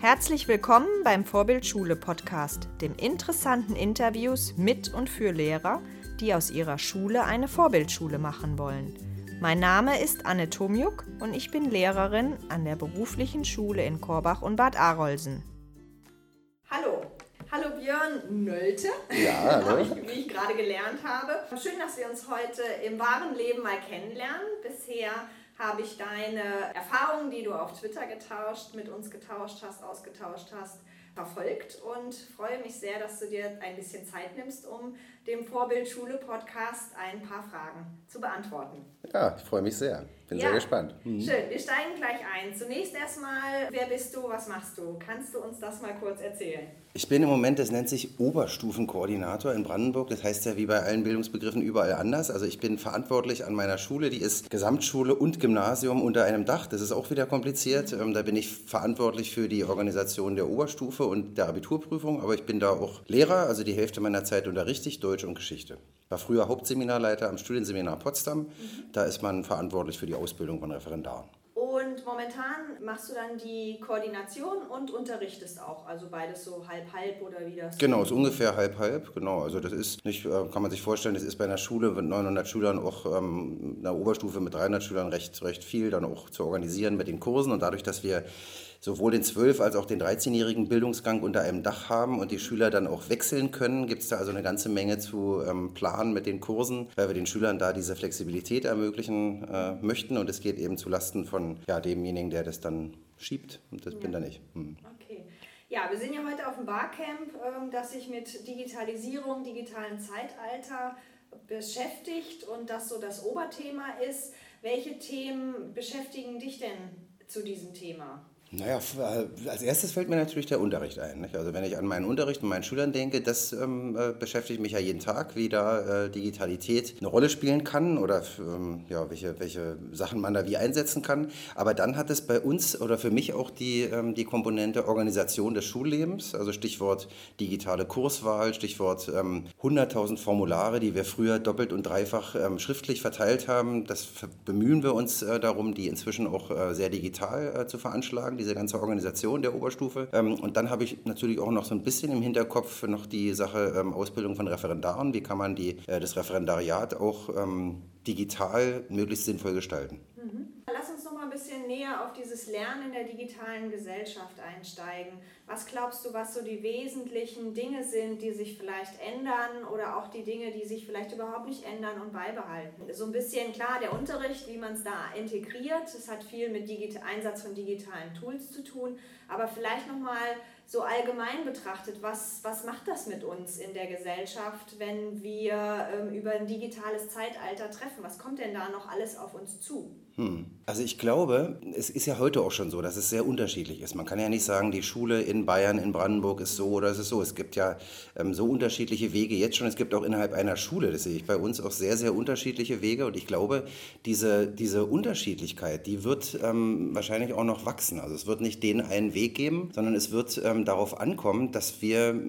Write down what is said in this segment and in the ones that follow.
Herzlich willkommen beim Vorbildschule Podcast, dem interessanten Interviews mit und für Lehrer, die aus ihrer Schule eine Vorbildschule machen wollen. Mein Name ist Anne Tomjuk und ich bin Lehrerin an der beruflichen Schule in Korbach und Bad Arolsen. Hallo, hallo Björn Nölte, ja, hallo. ich, wie ich gerade gelernt habe. Schön, dass wir uns heute im wahren Leben mal kennenlernen. Bisher habe ich deine Erfahrungen, die du auf Twitter getauscht, mit uns getauscht hast, ausgetauscht hast, verfolgt und freue mich sehr, dass du dir ein bisschen Zeit nimmst, um dem Vorbildschule-Podcast ein paar Fragen zu beantworten. Ja, ich freue mich sehr. Bin ja, sehr gespannt. Mhm. Schön, wir steigen gleich ein. Zunächst erstmal, wer bist du, was machst du? Kannst du uns das mal kurz erzählen? Ich bin im Moment, das nennt sich Oberstufenkoordinator in Brandenburg. Das heißt ja wie bei allen Bildungsbegriffen überall anders. Also ich bin verantwortlich an meiner Schule, die ist Gesamtschule und Gymnasium unter einem Dach. Das ist auch wieder kompliziert. Mhm. Da bin ich verantwortlich für die Organisation der Oberstufe und der Abiturprüfung. Aber ich bin da auch Lehrer, also die Hälfte meiner Zeit unterrichte ich Deutsch und Geschichte. War früher Hauptseminarleiter am Studienseminar Potsdam. Mhm. Da ist man verantwortlich für die Ausbildung von Referendaren. Momentan machst du dann die Koordination und unterrichtest auch, also beides so halb-halb oder wie das? Genau, ist ungefähr halb-halb, genau. Also das ist nicht, äh, kann man sich vorstellen, das ist bei einer Schule mit 900 Schülern auch ähm, einer Oberstufe mit 300 Schülern recht, recht viel, dann auch zu organisieren mit den Kursen und dadurch, dass wir sowohl den 12- als auch den 13-jährigen Bildungsgang unter einem Dach haben und die Schüler dann auch wechseln können, gibt es da also eine ganze Menge zu ähm, planen mit den Kursen, weil wir den Schülern da diese Flexibilität ermöglichen äh, möchten und es geht eben zulasten von ja, demjenigen, der das dann schiebt und das ja. bin dann ich. Hm. Okay. Ja, wir sind ja heute auf dem Barcamp, ähm, das sich mit Digitalisierung, digitalen Zeitalter beschäftigt und das so das Oberthema ist. Welche Themen beschäftigen dich denn zu diesem Thema? Naja, äh, als erstes fällt mir natürlich der Unterricht ein. Nicht? Also wenn ich an meinen Unterricht und meinen Schülern denke, das ähm, äh, beschäftigt mich ja jeden Tag, wie da äh, Digitalität eine Rolle spielen kann oder ähm, ja, welche, welche Sachen man da wie einsetzen kann. Aber dann hat es bei uns oder für mich auch die, ähm, die Komponente Organisation des Schullebens, also Stichwort digitale Kurswahl, Stichwort 100.000 ähm, Formulare, die wir früher doppelt und dreifach ähm, schriftlich verteilt haben. Das bemühen wir uns äh, darum, die inzwischen auch äh, sehr digital äh, zu veranschlagen diese ganze Organisation der Oberstufe. Ähm, und dann habe ich natürlich auch noch so ein bisschen im Hinterkopf noch die Sache ähm, Ausbildung von Referendaren. Wie kann man die, äh, das Referendariat auch ähm, digital möglichst sinnvoll gestalten? Mhm. Lass uns noch mal ein bisschen näher auf dieses Lernen in der digitalen Gesellschaft einsteigen. Was glaubst du, was so die wesentlichen Dinge sind, die sich vielleicht ändern oder auch die Dinge, die sich vielleicht überhaupt nicht ändern und beibehalten? So ein bisschen klar der Unterricht, wie man es da integriert. Es hat viel mit Digit Einsatz von digitalen Tools zu tun, aber vielleicht noch mal so allgemein betrachtet, was, was macht das mit uns in der Gesellschaft, wenn wir ähm, über ein digitales Zeitalter treffen? Was kommt denn da noch alles auf uns zu? Hm. Also ich glaube, es ist ja heute auch schon so, dass es sehr unterschiedlich ist. Man kann ja nicht sagen, die Schule in Bayern, in Brandenburg ist so oder es ist so. Es gibt ja ähm, so unterschiedliche Wege jetzt schon. Es gibt auch innerhalb einer Schule, das sehe ich bei uns auch sehr, sehr unterschiedliche Wege. Und ich glaube, diese, diese Unterschiedlichkeit, die wird ähm, wahrscheinlich auch noch wachsen. Also es wird nicht den einen Weg geben, sondern es wird ähm, darauf ankommen, dass wir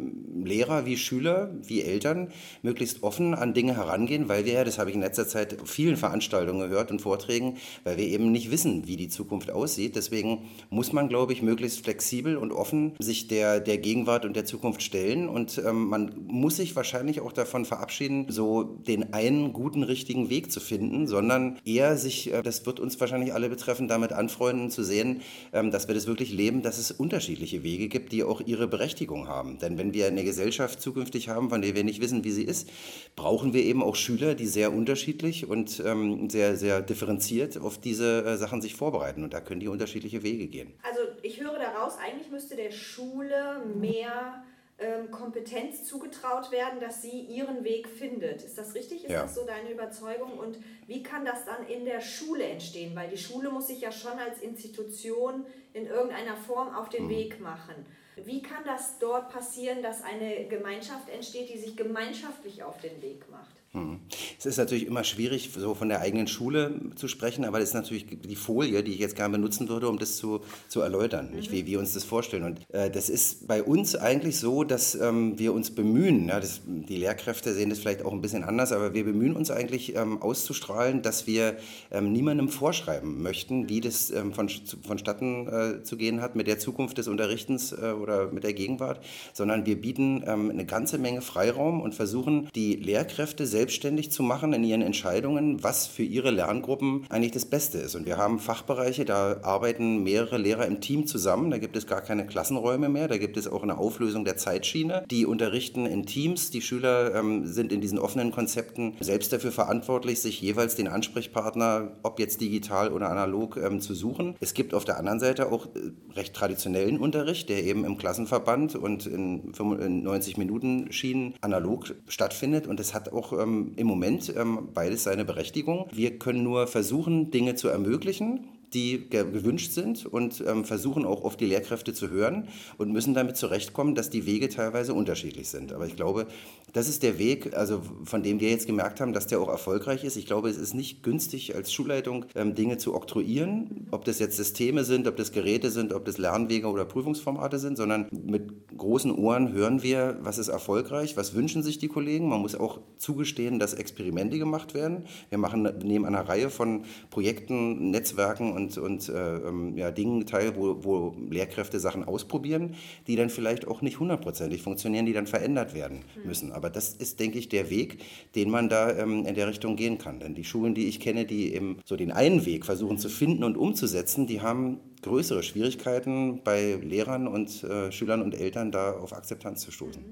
Lehrer wie Schüler, wie Eltern möglichst offen an Dinge herangehen, weil wir ja, das habe ich in letzter Zeit auf vielen Veranstaltungen gehört und Vorträgen, weil wir eben nicht wissen, wie die Zukunft aussieht. Deswegen muss man, glaube ich, möglichst flexibel und offen sich der, der Gegenwart und der Zukunft stellen. Und ähm, man muss sich wahrscheinlich auch davon verabschieden, so den einen guten, richtigen Weg zu finden, sondern eher sich, äh, das wird uns wahrscheinlich alle betreffen, damit anfreunden zu sehen, ähm, dass wir das wirklich leben, dass es unterschiedliche Wege gibt, die auch ihre Berechtigung haben. Denn wenn wir eine Gesellschaft zukünftig haben, von der wir nicht wissen, wie sie ist, brauchen wir eben auch Schüler, die sehr unterschiedlich und ähm, sehr, sehr differenziert auf diese äh, Sachen sich vorbereiten. Und da können die unterschiedliche Wege gehen. Also ich höre daraus, eigentlich müsste der Schule mehr ähm, Kompetenz zugetraut werden, dass sie ihren Weg findet. Ist das richtig? Ist ja. das so deine Überzeugung? Und wie kann das dann in der Schule entstehen? Weil die Schule muss sich ja schon als Institution in irgendeiner Form auf den mhm. Weg machen. Wie kann das dort passieren, dass eine Gemeinschaft entsteht, die sich gemeinschaftlich auf den Weg macht? Mhm. Es ist natürlich immer schwierig, so von der eigenen Schule zu sprechen, aber das ist natürlich die Folie, die ich jetzt gerne benutzen würde, um das zu, zu erläutern, mhm. wie wir uns das vorstellen. Und äh, das ist bei uns eigentlich so, dass ähm, wir uns bemühen, ja, das, die Lehrkräfte sehen das vielleicht auch ein bisschen anders, aber wir bemühen uns eigentlich ähm, auszustrahlen, dass wir ähm, niemandem vorschreiben möchten, wie das ähm, von, vonstatten äh, zu gehen hat mit der Zukunft des Unterrichtens äh, oder mit der Gegenwart, sondern wir bieten ähm, eine ganze Menge Freiraum und versuchen, die Lehrkräfte selbstständig zu machen in ihren Entscheidungen, was für ihre Lerngruppen eigentlich das Beste ist. Und wir haben Fachbereiche, da arbeiten mehrere Lehrer im Team zusammen, da gibt es gar keine Klassenräume mehr, da gibt es auch eine Auflösung der Zeitschiene. Die unterrichten in Teams, die Schüler ähm, sind in diesen offenen Konzepten selbst dafür verantwortlich, sich jeweils den Ansprechpartner, ob jetzt digital oder analog, ähm, zu suchen. Es gibt auf der anderen Seite auch äh, recht traditionellen Unterricht, der eben im Klassenverband und in, 90 Minuten Schienen analog stattfindet. Und es hat auch ähm, im Moment ähm, beides seine Berechtigung. Wir können nur versuchen, Dinge zu ermöglichen die gewünscht sind und ähm, versuchen auch auf die Lehrkräfte zu hören und müssen damit zurechtkommen, dass die Wege teilweise unterschiedlich sind. Aber ich glaube, das ist der Weg, also von dem wir jetzt gemerkt haben, dass der auch erfolgreich ist. Ich glaube, es ist nicht günstig als Schulleitung ähm, Dinge zu oktroyieren, ob das jetzt Systeme sind, ob das Geräte sind, ob das Lernwege oder Prüfungsformate sind, sondern mit großen Ohren hören wir, was ist erfolgreich, was wünschen sich die Kollegen. Man muss auch zugestehen, dass Experimente gemacht werden. Wir machen neben einer Reihe von Projekten, Netzwerken und, und äh, ähm, ja, Dingen teil, wo, wo Lehrkräfte Sachen ausprobieren, die dann vielleicht auch nicht hundertprozentig funktionieren, die dann verändert werden müssen. Aber das ist, denke ich, der Weg, den man da ähm, in der Richtung gehen kann. Denn die Schulen, die ich kenne, die eben so den einen Weg versuchen zu finden und umzusetzen, die haben größere Schwierigkeiten bei Lehrern und äh, Schülern und Eltern da auf Akzeptanz zu stoßen.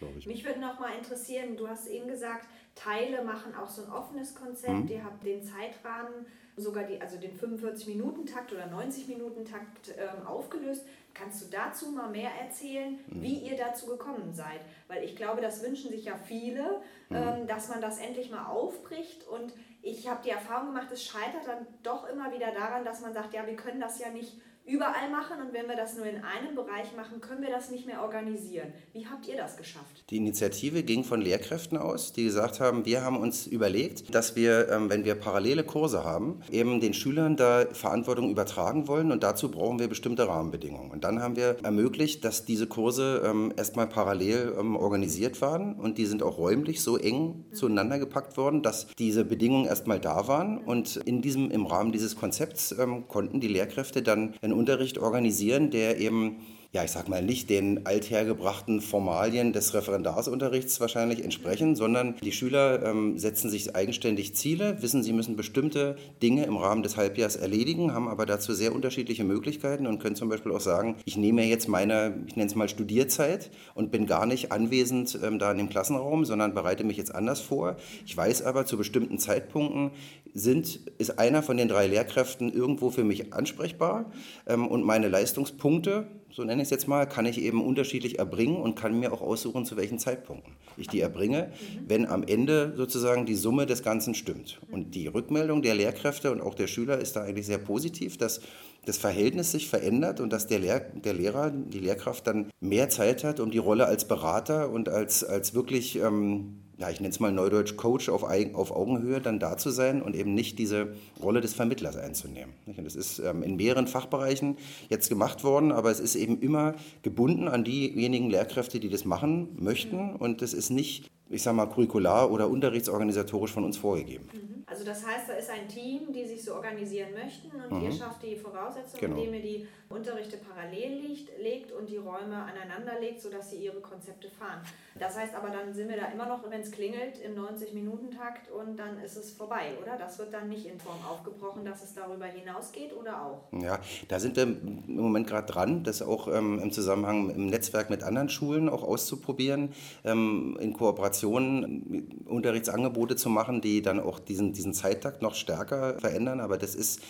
Mhm. Mich würde noch mal interessieren, du hast eben gesagt, Teile machen auch so ein offenes Konzept. Mhm. Ihr habt den Zeitrahmen, sogar die, also den 45-Minuten-Takt oder 90-Minuten-Takt ähm, aufgelöst. Kannst du dazu mal mehr erzählen, mhm. wie ihr dazu gekommen seid? Weil ich glaube, das wünschen sich ja viele, mhm. ähm, dass man das endlich mal aufbricht. Und ich habe die Erfahrung gemacht, es scheitert dann doch immer wieder daran, dass man sagt, ja, wir können das ja nicht überall machen und wenn wir das nur in einem Bereich machen, können wir das nicht mehr organisieren. Wie habt ihr das geschafft? Die Initiative ging von Lehrkräften aus, die gesagt haben, wir haben uns überlegt, dass wir, ähm, wenn wir parallele Kurse haben, eben den Schülern da Verantwortung übertragen wollen und dazu brauchen wir bestimmte Rahmenbedingungen. Und dann haben wir ermöglicht, dass diese Kurse ähm, erstmal parallel ähm, organisiert waren und die sind auch räumlich so eng mhm. zueinander gepackt worden, dass diese Bedingungen erstmal da waren und in diesem, im Rahmen dieses Konzepts konnten die Lehrkräfte dann in Unterricht organisieren, der eben ja, ich sag mal, nicht den althergebrachten Formalien des Referendarsunterrichts wahrscheinlich entsprechen, sondern die Schüler ähm, setzen sich eigenständig Ziele, wissen, sie müssen bestimmte Dinge im Rahmen des Halbjahres erledigen, haben aber dazu sehr unterschiedliche Möglichkeiten und können zum Beispiel auch sagen, ich nehme jetzt meine, ich nenne es mal Studierzeit und bin gar nicht anwesend ähm, da in dem Klassenraum, sondern bereite mich jetzt anders vor. Ich weiß aber, zu bestimmten Zeitpunkten sind, ist einer von den drei Lehrkräften irgendwo für mich ansprechbar ähm, und meine Leistungspunkte, so nenne ich es jetzt mal, kann ich eben unterschiedlich erbringen und kann mir auch aussuchen, zu welchen Zeitpunkten ich die erbringe, wenn am Ende sozusagen die Summe des Ganzen stimmt. Und die Rückmeldung der Lehrkräfte und auch der Schüler ist da eigentlich sehr positiv, dass das Verhältnis sich verändert und dass der, Lehr der Lehrer, die Lehrkraft dann mehr Zeit hat, um die Rolle als Berater und als, als wirklich ähm, ja, ich nenne es mal Neudeutsch Coach auf, auf Augenhöhe dann da zu sein und eben nicht diese Rolle des Vermittlers einzunehmen. Und das ist ähm, in mehreren Fachbereichen jetzt gemacht worden, aber es ist eben immer gebunden an diejenigen Lehrkräfte, die das machen möchten und das ist nicht ich sage mal, curricular oder unterrichtsorganisatorisch von uns vorgegeben. Also das heißt, da ist ein Team, die sich so organisieren möchten und mhm. ihr schafft die Voraussetzungen, genau. indem ihr die Unterrichte parallel liegt, legt und die Räume aneinander legt, sodass sie ihre Konzepte fahren. Das heißt aber, dann sind wir da immer noch, wenn es klingelt, im 90-Minuten-Takt und dann ist es vorbei, oder? Das wird dann nicht in Form aufgebrochen, dass es darüber hinausgeht oder auch? Ja, da sind wir im Moment gerade dran, das auch ähm, im Zusammenhang im Netzwerk mit anderen Schulen auch auszuprobieren, ähm, in Kooperation Unterrichtsangebote zu machen, die dann auch diesen, diesen Zeittakt noch stärker verändern. Aber das ist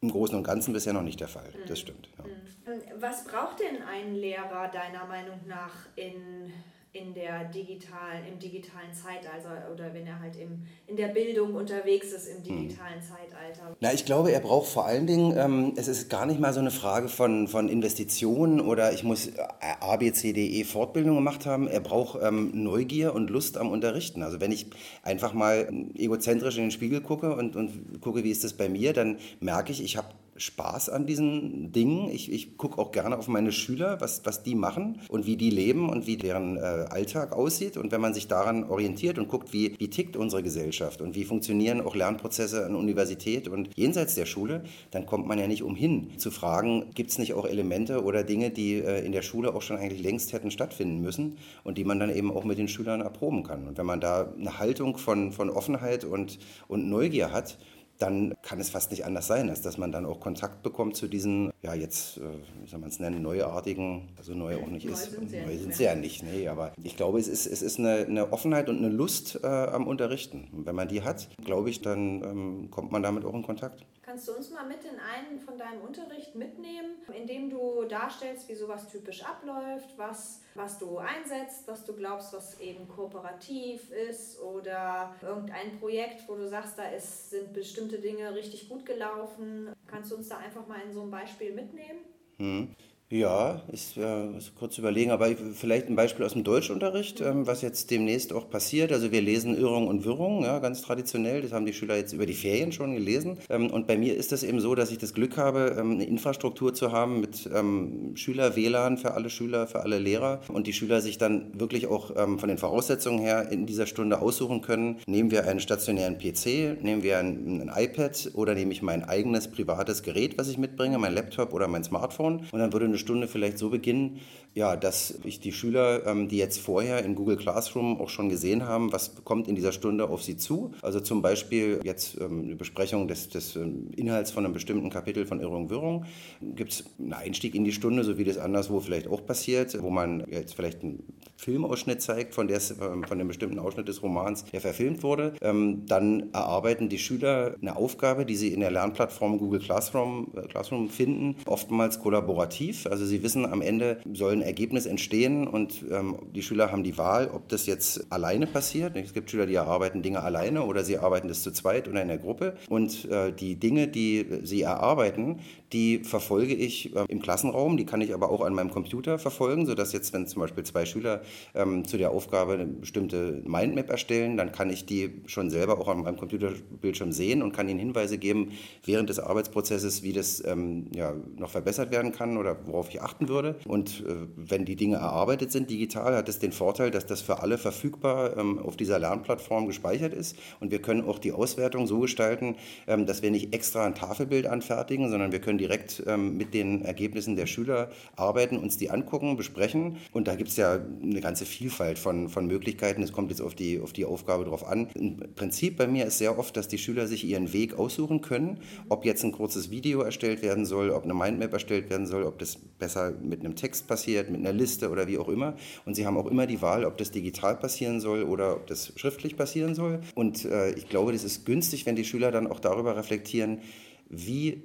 im Großen und Ganzen bisher noch nicht der Fall. Das stimmt. Ja. Was braucht denn ein Lehrer deiner Meinung nach in in der digitalen, im digitalen Zeitalter oder wenn er halt im, in der Bildung unterwegs ist im hm. digitalen hm. Zeitalter? Na, ich glaube, er braucht vor allen Dingen, ähm, es ist gar nicht mal so eine Frage von, von Investitionen oder ich muss A, B, C, D, E Fortbildung gemacht haben. Er braucht ähm, Neugier und Lust am Unterrichten. Also wenn ich einfach mal egozentrisch in den Spiegel gucke und, und gucke, wie ist das bei mir, dann merke ich, ich habe Spaß an diesen Dingen. Ich, ich gucke auch gerne auf meine Schüler, was, was die machen und wie die leben und wie deren äh, Alltag aussieht. Und wenn man sich daran orientiert und guckt, wie, wie tickt unsere Gesellschaft und wie funktionieren auch Lernprozesse an Universität und jenseits der Schule, dann kommt man ja nicht umhin zu fragen, gibt es nicht auch Elemente oder Dinge, die äh, in der Schule auch schon eigentlich längst hätten stattfinden müssen und die man dann eben auch mit den Schülern erproben kann. Und wenn man da eine Haltung von, von Offenheit und, und Neugier hat, dann kann es fast nicht anders sein, als dass man dann auch Kontakt bekommt zu diesen, ja jetzt, äh, wie soll man es nennen, neuartigen, also neu auch nicht ist. Neu sind sie, neu sind sie ja nicht, nee, aber ich glaube, es ist, es ist eine, eine Offenheit und eine Lust äh, am Unterrichten. Und wenn man die hat, glaube ich, dann ähm, kommt man damit auch in Kontakt. Kannst du uns mal mit in einen von deinem Unterricht mitnehmen, indem du darstellst, wie sowas typisch abläuft, was, was du einsetzt, was du glaubst, was eben kooperativ ist oder irgendein Projekt, wo du sagst, da ist, sind bestimmte Dinge richtig gut gelaufen. Kannst du uns da einfach mal in so ein Beispiel mitnehmen? Hm. Ja, ich äh, kurz überlegen, aber vielleicht ein Beispiel aus dem Deutschunterricht, ähm, was jetzt demnächst auch passiert. Also wir lesen Irrung und Wirrung, ja, ganz traditionell. Das haben die Schüler jetzt über die Ferien schon gelesen. Ähm, und bei mir ist das eben so, dass ich das Glück habe, ähm, eine Infrastruktur zu haben mit ähm, Schüler-WLAN für alle Schüler, für alle Lehrer. Und die Schüler sich dann wirklich auch ähm, von den Voraussetzungen her in dieser Stunde aussuchen können. Nehmen wir einen stationären PC, nehmen wir ein, ein iPad oder nehme ich mein eigenes privates Gerät, was ich mitbringe, mein Laptop oder mein Smartphone. Und dann würde eine Stunde vielleicht so beginnen, ja, dass ich die Schüler, ähm, die jetzt vorher in Google Classroom auch schon gesehen haben, was kommt in dieser Stunde auf sie zu. Also zum Beispiel jetzt ähm, eine Besprechung des, des ähm, Inhalts von einem bestimmten Kapitel von Irrung Wirrung. Gibt es einen Einstieg in die Stunde, so wie das anderswo vielleicht auch passiert, wo man jetzt vielleicht einen Filmausschnitt zeigt von, der, von einem bestimmten Ausschnitt des Romans, der verfilmt wurde. Dann erarbeiten die Schüler eine Aufgabe, die sie in der Lernplattform Google Classroom, äh, Classroom finden, oftmals kollaborativ. Also sie wissen, am Ende soll ein Ergebnis entstehen und ähm, die Schüler haben die Wahl, ob das jetzt alleine passiert. Es gibt Schüler, die erarbeiten Dinge alleine oder sie arbeiten das zu zweit oder in der Gruppe. Und äh, die Dinge, die sie erarbeiten, die verfolge ich äh, im Klassenraum, die kann ich aber auch an meinem Computer verfolgen, sodass jetzt, wenn zum Beispiel zwei Schüler ähm, zu der Aufgabe eine bestimmte Mindmap erstellen, dann kann ich die schon selber auch an meinem Computerbildschirm sehen und kann ihnen Hinweise geben während des Arbeitsprozesses, wie das ähm, ja, noch verbessert werden kann oder worauf ich achten würde. Und äh, wenn die Dinge erarbeitet sind digital, hat es den Vorteil, dass das für alle verfügbar ähm, auf dieser Lernplattform gespeichert ist. Und wir können auch die Auswertung so gestalten, ähm, dass wir nicht extra ein Tafelbild anfertigen, sondern wir können direkt ähm, mit den Ergebnissen der Schüler arbeiten, uns die angucken, besprechen. Und da gibt es ja eine ganze Vielfalt von, von Möglichkeiten. Es kommt jetzt auf die, auf die Aufgabe drauf an. Im Prinzip bei mir ist sehr oft, dass die Schüler sich ihren Weg aussuchen können, ob jetzt ein kurzes Video erstellt werden soll, ob eine Mindmap erstellt werden soll, ob das besser mit einem Text passiert, mit einer Liste oder wie auch immer. Und sie haben auch immer die Wahl, ob das digital passieren soll oder ob das schriftlich passieren soll. Und äh, ich glaube, das ist günstig, wenn die Schüler dann auch darüber reflektieren, wie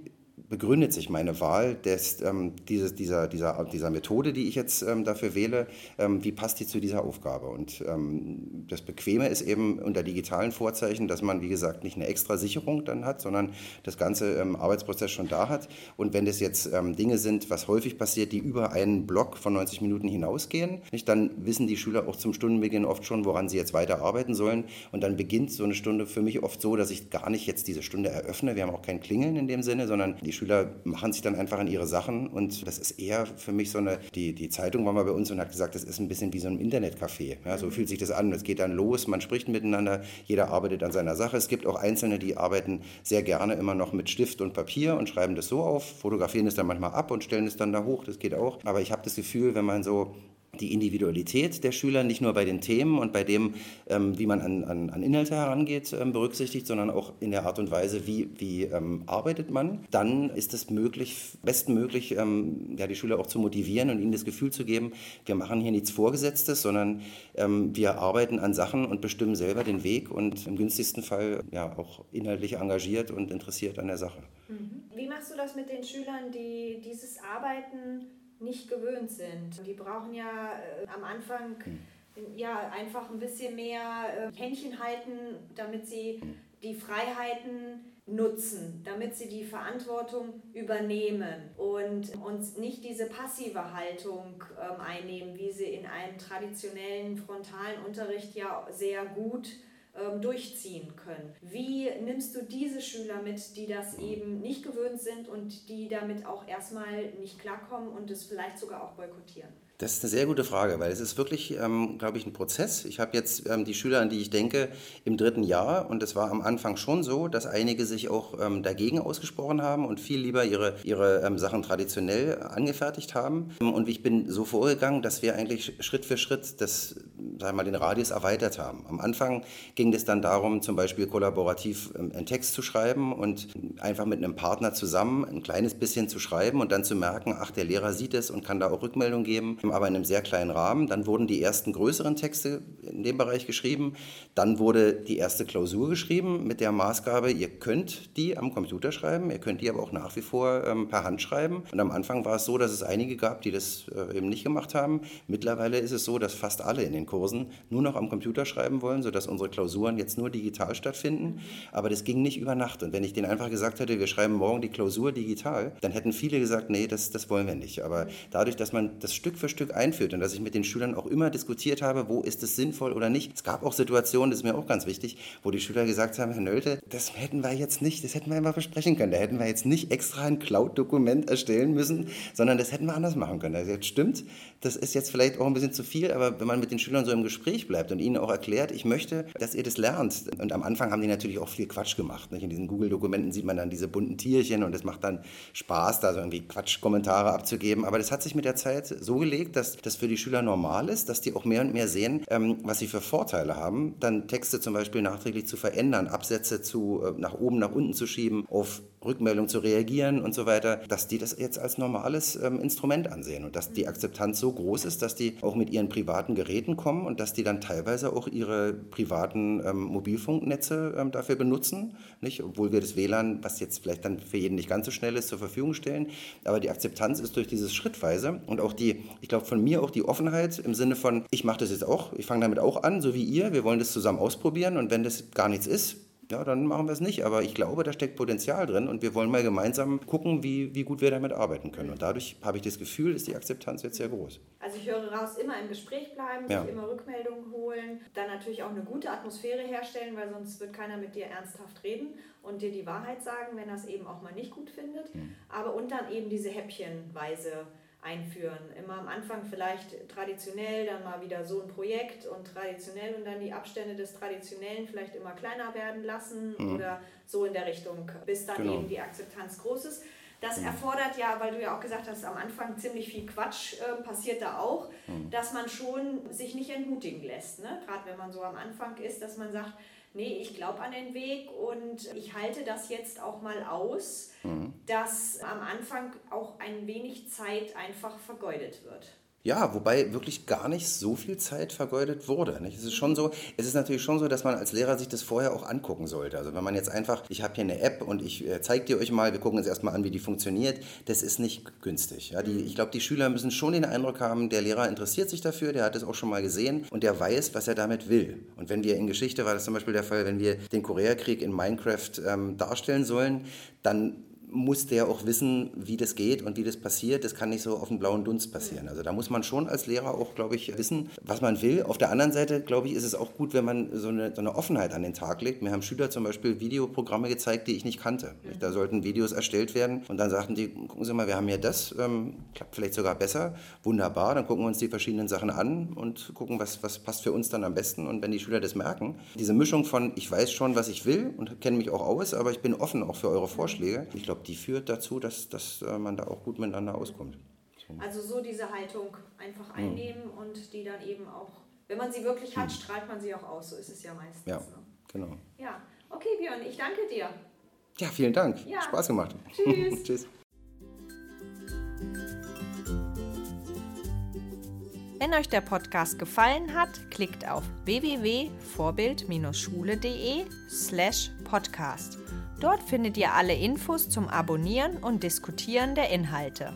begründet sich meine Wahl des, ähm, dieses, dieser, dieser, dieser Methode, die ich jetzt ähm, dafür wähle, ähm, wie passt die zu dieser Aufgabe? Und ähm, das Bequeme ist eben unter digitalen Vorzeichen, dass man, wie gesagt, nicht eine extra Sicherung dann hat, sondern das ganze ähm, Arbeitsprozess schon da hat. Und wenn das jetzt ähm, Dinge sind, was häufig passiert, die über einen Block von 90 Minuten hinausgehen, nicht, dann wissen die Schüler auch zum Stundenbeginn oft schon, woran sie jetzt weiter arbeiten sollen. Und dann beginnt so eine Stunde für mich oft so, dass ich gar nicht jetzt diese Stunde eröffne. Wir haben auch kein Klingeln in dem Sinne, sondern die Schüler machen sich dann einfach an ihre Sachen und das ist eher für mich so eine, die, die Zeitung war mal bei uns und hat gesagt, das ist ein bisschen wie so ein Internetcafé. Ja, so mhm. fühlt sich das an. Es geht dann los, man spricht miteinander, jeder arbeitet an seiner Sache. Es gibt auch Einzelne, die arbeiten sehr gerne immer noch mit Stift und Papier und schreiben das so auf, fotografieren es dann manchmal ab und stellen es dann da hoch, das geht auch. Aber ich habe das Gefühl, wenn man so die Individualität der Schüler nicht nur bei den Themen und bei dem, ähm, wie man an, an, an Inhalte herangeht, ähm, berücksichtigt, sondern auch in der Art und Weise, wie, wie ähm, arbeitet man, dann ist es möglich, bestmöglich, ähm, ja, die Schüler auch zu motivieren und ihnen das Gefühl zu geben, wir machen hier nichts Vorgesetztes, sondern ähm, wir arbeiten an Sachen und bestimmen selber den Weg und im günstigsten Fall ja auch inhaltlich engagiert und interessiert an der Sache. Mhm. Wie machst du das mit den Schülern, die dieses Arbeiten nicht gewöhnt sind. Die brauchen ja äh, am Anfang hm. ja einfach ein bisschen mehr äh, Händchen halten, damit sie die Freiheiten nutzen, damit sie die Verantwortung übernehmen und, und nicht diese passive Haltung ähm, einnehmen, wie sie in einem traditionellen frontalen Unterricht ja sehr gut ähm, durchziehen können. Wie nimmst du diese Schüler mit, die das eben nicht gewöhnt sind und die damit auch erstmal nicht klarkommen und es vielleicht sogar auch boykottieren? Das ist eine sehr gute Frage, weil es ist wirklich, ähm, glaube ich, ein Prozess. Ich habe jetzt ähm, die Schüler, an die ich denke, im dritten Jahr und es war am Anfang schon so, dass einige sich auch ähm, dagegen ausgesprochen haben und viel lieber ihre, ihre ähm, Sachen traditionell angefertigt haben. Und ich bin so vorgegangen, dass wir eigentlich Schritt für Schritt das, sagen mal, den Radius erweitert haben. Am Anfang ging es dann darum, zum Beispiel kollaborativ ähm, einen Text zu schreiben und einfach mit einem Partner zusammen ein kleines bisschen zu schreiben und dann zu merken, ach, der Lehrer sieht es und kann da auch Rückmeldung geben aber in einem sehr kleinen Rahmen. Dann wurden die ersten größeren Texte in dem Bereich geschrieben. Dann wurde die erste Klausur geschrieben mit der Maßgabe, ihr könnt die am Computer schreiben, ihr könnt die aber auch nach wie vor ähm, per Hand schreiben. Und am Anfang war es so, dass es einige gab, die das äh, eben nicht gemacht haben. Mittlerweile ist es so, dass fast alle in den Kursen nur noch am Computer schreiben wollen, sodass unsere Klausuren jetzt nur digital stattfinden. Aber das ging nicht über Nacht. Und wenn ich denen einfach gesagt hätte, wir schreiben morgen die Klausur digital, dann hätten viele gesagt, nee, das, das wollen wir nicht. Aber dadurch, dass man das Stück für Stück Stück einführt und dass ich mit den Schülern auch immer diskutiert habe, wo ist es sinnvoll oder nicht. Es gab auch Situationen, das ist mir auch ganz wichtig, wo die Schüler gesagt haben, Herr Nölte, das hätten wir jetzt nicht, das hätten wir immer besprechen können. Da hätten wir jetzt nicht extra ein Cloud-Dokument erstellen müssen, sondern das hätten wir anders machen können. Also jetzt stimmt, das ist jetzt vielleicht auch ein bisschen zu viel, aber wenn man mit den Schülern so im Gespräch bleibt und ihnen auch erklärt, ich möchte, dass ihr das lernt. Und am Anfang haben die natürlich auch viel Quatsch gemacht. Nicht? In diesen Google-Dokumenten sieht man dann diese bunten Tierchen und es macht dann Spaß, da so irgendwie Quatschkommentare abzugeben. Aber das hat sich mit der Zeit so gelegt, dass das für die Schüler normal ist, dass die auch mehr und mehr sehen, ähm, was sie für Vorteile haben, dann Texte zum Beispiel nachträglich zu verändern, Absätze zu, äh, nach oben, nach unten zu schieben, auf Rückmeldung zu reagieren und so weiter, dass die das jetzt als normales ähm, Instrument ansehen und dass die Akzeptanz so groß ist, dass die auch mit ihren privaten Geräten kommen und dass die dann teilweise auch ihre privaten ähm, Mobilfunknetze ähm, dafür benutzen, nicht? obwohl wir das WLAN, was jetzt vielleicht dann für jeden nicht ganz so schnell ist, zur Verfügung stellen, aber die Akzeptanz ist durch dieses Schrittweise und auch die, ich glaube von mir auch die Offenheit im Sinne von, ich mache das jetzt auch, ich fange damit auch an, so wie ihr, wir wollen das zusammen ausprobieren und wenn das gar nichts ist, ja, dann machen wir es nicht. Aber ich glaube, da steckt Potenzial drin und wir wollen mal gemeinsam gucken, wie, wie gut wir damit arbeiten können. Und dadurch habe ich das Gefühl, ist die Akzeptanz jetzt sehr groß. Also ich höre raus, immer im Gespräch bleiben, ja. sich immer Rückmeldungen holen, dann natürlich auch eine gute Atmosphäre herstellen, weil sonst wird keiner mit dir ernsthaft reden und dir die Wahrheit sagen, wenn er es eben auch mal nicht gut findet. Mhm. Aber und dann eben diese Häppchenweise einführen. Immer am Anfang vielleicht traditionell, dann mal wieder so ein Projekt und traditionell und dann die Abstände des Traditionellen vielleicht immer kleiner werden lassen mhm. oder so in der Richtung, bis dann genau. eben die Akzeptanz groß ist. Das mhm. erfordert ja, weil du ja auch gesagt hast, am Anfang ziemlich viel Quatsch äh, passiert da auch, mhm. dass man schon sich nicht entmutigen lässt. Ne? Gerade wenn man so am Anfang ist, dass man sagt, nee, ich glaube an den Weg und ich halte das jetzt auch mal aus, mhm. dass am Anfang auch ein wenig Zeit einfach vergeudet wird. Ja, wobei wirklich gar nicht so viel Zeit vergeudet wurde. Nicht? Es ist schon so, es ist natürlich schon so, dass man als Lehrer sich das vorher auch angucken sollte. Also wenn man jetzt einfach, ich habe hier eine App und ich äh, zeige dir euch mal, wir gucken uns erstmal an, wie die funktioniert, das ist nicht günstig. Ja? Die, ich glaube, die Schüler müssen schon den Eindruck haben, der Lehrer interessiert sich dafür, der hat es auch schon mal gesehen und der weiß, was er damit will. Und wenn wir in Geschichte, war das zum Beispiel der Fall, wenn wir den Koreakrieg in Minecraft ähm, darstellen sollen, dann muss der auch wissen, wie das geht und wie das passiert. Das kann nicht so auf den blauen Dunst passieren. Also da muss man schon als Lehrer auch, glaube ich, wissen, was man will. Auf der anderen Seite, glaube ich, ist es auch gut, wenn man so eine, so eine Offenheit an den Tag legt. Mir haben Schüler zum Beispiel Videoprogramme gezeigt, die ich nicht kannte. Da sollten Videos erstellt werden und dann sagten die, gucken Sie mal, wir haben hier das, ähm, klappt vielleicht sogar besser, wunderbar. Dann gucken wir uns die verschiedenen Sachen an und gucken, was, was passt für uns dann am besten. Und wenn die Schüler das merken, diese Mischung von, ich weiß schon, was ich will und kenne mich auch aus, aber ich bin offen auch für eure Vorschläge. Ich glaube, glaube, die führt dazu, dass, dass äh, man da auch gut miteinander auskommt. So. Also so diese Haltung einfach hm. einnehmen mhm. und die dann eben auch, wenn man sie wirklich hat, mhm. strahlt man sie auch aus. So ist es ja meistens. Ja, ne? genau. Ja, okay Björn, ich danke dir. Ja, vielen Dank. Ja. Spaß gemacht. Tschüss. Tschüss. Wenn euch der Podcast gefallen hat, klickt auf www.vorbild-schule.de slash podcast Dort findet ihr alle Infos zum Abonnieren und Diskutieren der Inhalte.